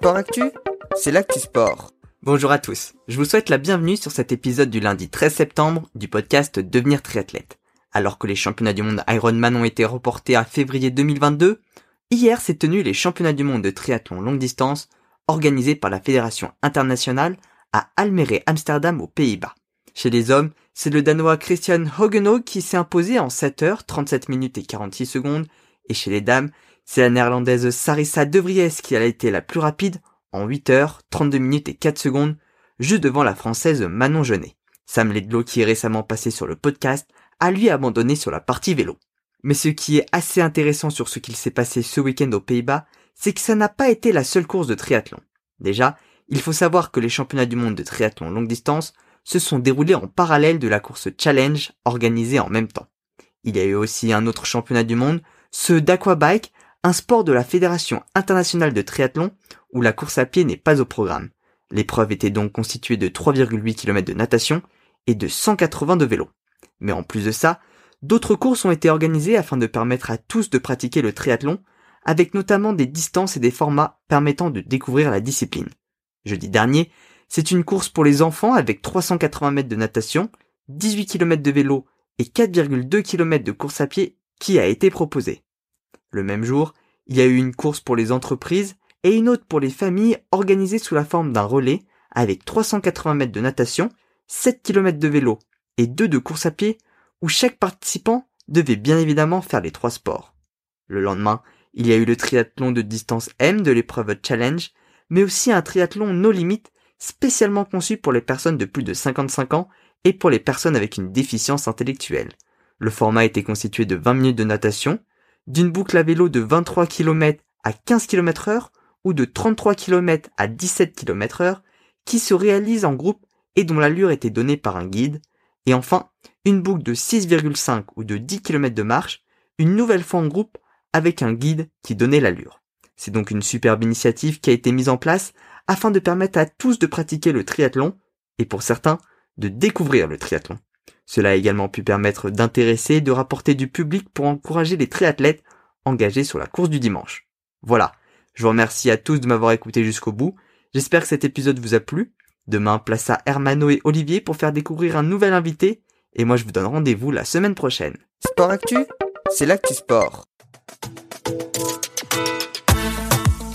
Sport Actu, c'est l'actu sport. Bonjour à tous, je vous souhaite la bienvenue sur cet épisode du lundi 13 septembre du podcast Devenir triathlète. Alors que les championnats du monde Ironman ont été reportés à février 2022, hier s'est tenu les championnats du monde de triathlon longue distance organisés par la Fédération internationale à Almere Amsterdam aux Pays-Bas. Chez les hommes, c'est le Danois Christian Hogeno qui s'est imposé en 7 heures 37 minutes et 46 secondes et chez les dames, c'est la néerlandaise Sarissa De Vries qui a été la plus rapide en 8 heures, 32 minutes et 4 secondes, juste devant la française Manon Genet. Sam Ledlow, qui est récemment passé sur le podcast, a lui abandonné sur la partie vélo. Mais ce qui est assez intéressant sur ce qu'il s'est passé ce week-end aux Pays-Bas, c'est que ça n'a pas été la seule course de triathlon. Déjà, il faut savoir que les championnats du monde de triathlon longue distance se sont déroulés en parallèle de la course Challenge organisée en même temps. Il y a eu aussi un autre championnat du monde, ce d'aquabike, un sport de la Fédération internationale de triathlon où la course à pied n'est pas au programme. L'épreuve était donc constituée de 3,8 km de natation et de 180 de vélo. Mais en plus de ça, d'autres courses ont été organisées afin de permettre à tous de pratiquer le triathlon, avec notamment des distances et des formats permettant de découvrir la discipline. Jeudi dernier, c'est une course pour les enfants avec 380 mètres de natation, 18 km de vélo et 4,2 km de course à pied qui a été proposée. Le même jour, il y a eu une course pour les entreprises et une autre pour les familles organisée sous la forme d'un relais avec 380 mètres de natation, 7 km de vélo et 2 de course à pied où chaque participant devait bien évidemment faire les trois sports. Le lendemain, il y a eu le triathlon de distance M de l'épreuve Challenge, mais aussi un triathlon no limite spécialement conçu pour les personnes de plus de 55 ans et pour les personnes avec une déficience intellectuelle. Le format était constitué de 20 minutes de natation, d'une boucle à vélo de 23 km à 15 km heure ou de 33 km à 17 km heure qui se réalise en groupe et dont l'allure était donnée par un guide. Et enfin, une boucle de 6,5 ou de 10 km de marche, une nouvelle fois en groupe avec un guide qui donnait l'allure. C'est donc une superbe initiative qui a été mise en place afin de permettre à tous de pratiquer le triathlon et pour certains de découvrir le triathlon. Cela a également pu permettre d'intéresser de rapporter du public pour encourager les triathlètes engagés sur la course du dimanche. Voilà, je vous remercie à tous de m'avoir écouté jusqu'au bout. J'espère que cet épisode vous a plu. Demain, place à Hermano et Olivier pour faire découvrir un nouvel invité. Et moi, je vous donne rendez-vous la semaine prochaine. Sport Actu, c'est l'actu sport.